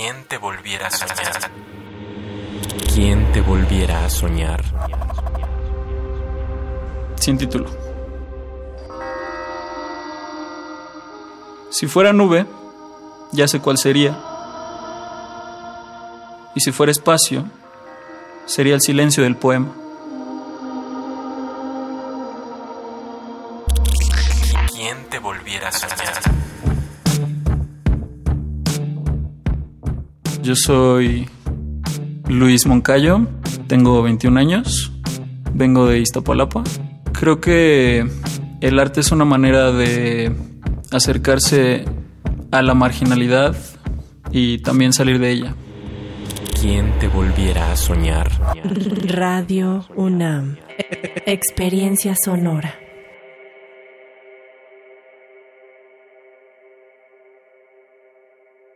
¿Quién te volviera a soñar? ¿Quién te volviera a soñar? Sin título. Si fuera nube, ya sé cuál sería. Y si fuera espacio, sería el silencio del poema. ¿Quién te volviera a soñar? Yo soy Luis Moncayo, tengo 21 años, vengo de Iztapalapa. Creo que el arte es una manera de acercarse a la marginalidad y también salir de ella. ¿Quién te volviera a soñar? Radio UNAM. Experiencia sonora.